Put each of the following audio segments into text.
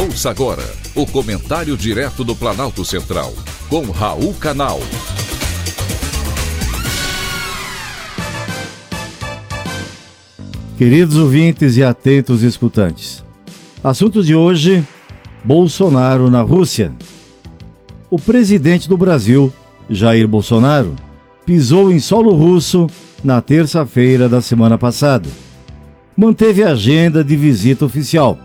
Ouça agora o comentário direto do Planalto Central, com Raul Canal. Queridos ouvintes e atentos escutantes, assunto de hoje: Bolsonaro na Rússia. O presidente do Brasil, Jair Bolsonaro, pisou em solo russo na terça-feira da semana passada. Manteve a agenda de visita oficial,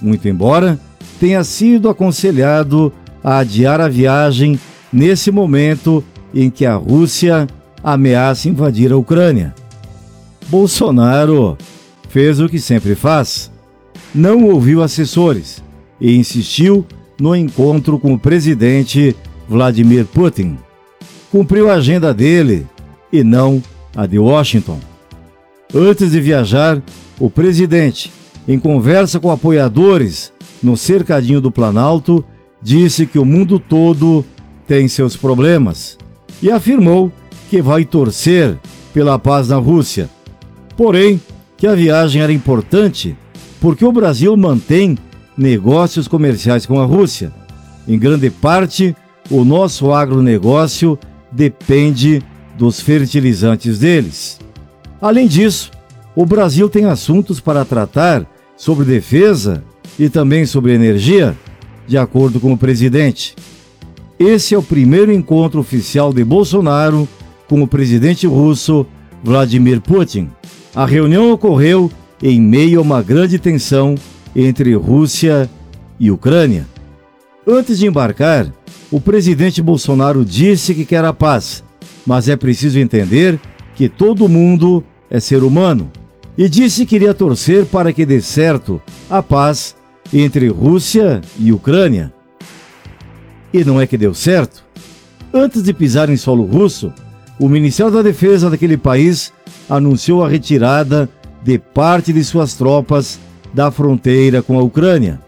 muito embora tenha sido aconselhado a adiar a viagem nesse momento em que a Rússia ameaça invadir a Ucrânia. Bolsonaro fez o que sempre faz. Não ouviu assessores e insistiu no encontro com o presidente Vladimir Putin. Cumpriu a agenda dele e não a de Washington. Antes de viajar, o presidente, em conversa com apoiadores no cercadinho do Planalto, disse que o mundo todo tem seus problemas e afirmou que vai torcer pela paz na Rússia. Porém, que a viagem era importante porque o Brasil mantém negócios comerciais com a Rússia. Em grande parte, o nosso agronegócio depende dos fertilizantes deles. Além disso, o Brasil tem assuntos para tratar sobre defesa e também sobre energia, de acordo com o presidente. Esse é o primeiro encontro oficial de Bolsonaro com o presidente russo Vladimir Putin. A reunião ocorreu em meio a uma grande tensão entre Rússia e Ucrânia. Antes de embarcar, o presidente Bolsonaro disse que quer a paz, mas é preciso entender que todo mundo é ser humano e disse que iria torcer para que dê certo a paz entre Rússia e Ucrânia. E não é que deu certo? Antes de pisar em solo russo, o Ministério da Defesa daquele país anunciou a retirada de parte de suas tropas da fronteira com a Ucrânia.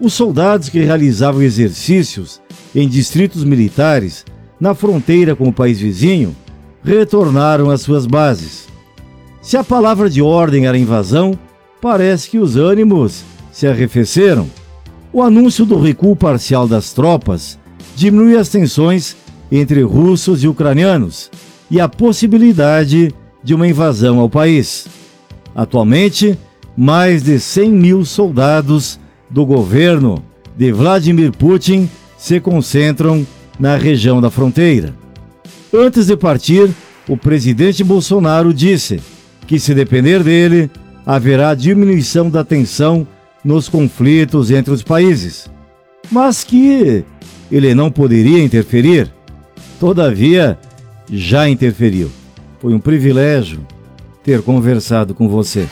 Os soldados que realizavam exercícios em distritos militares na fronteira com o país vizinho retornaram às suas bases. Se a palavra de ordem era invasão, parece que os ânimos se arrefeceram. O anúncio do recuo parcial das tropas diminui as tensões entre russos e ucranianos e a possibilidade de uma invasão ao país. Atualmente, mais de 100 mil soldados do governo de Vladimir Putin se concentram na região da fronteira. Antes de partir, o presidente Bolsonaro disse que, se depender dele, haverá diminuição da tensão nos conflitos entre os países, mas que ele não poderia interferir. Todavia, já interferiu. Foi um privilégio ter conversado com você.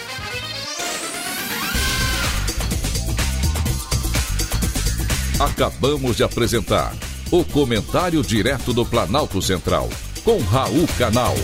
Acabamos de apresentar o Comentário Direto do Planalto Central, com Raul Canal.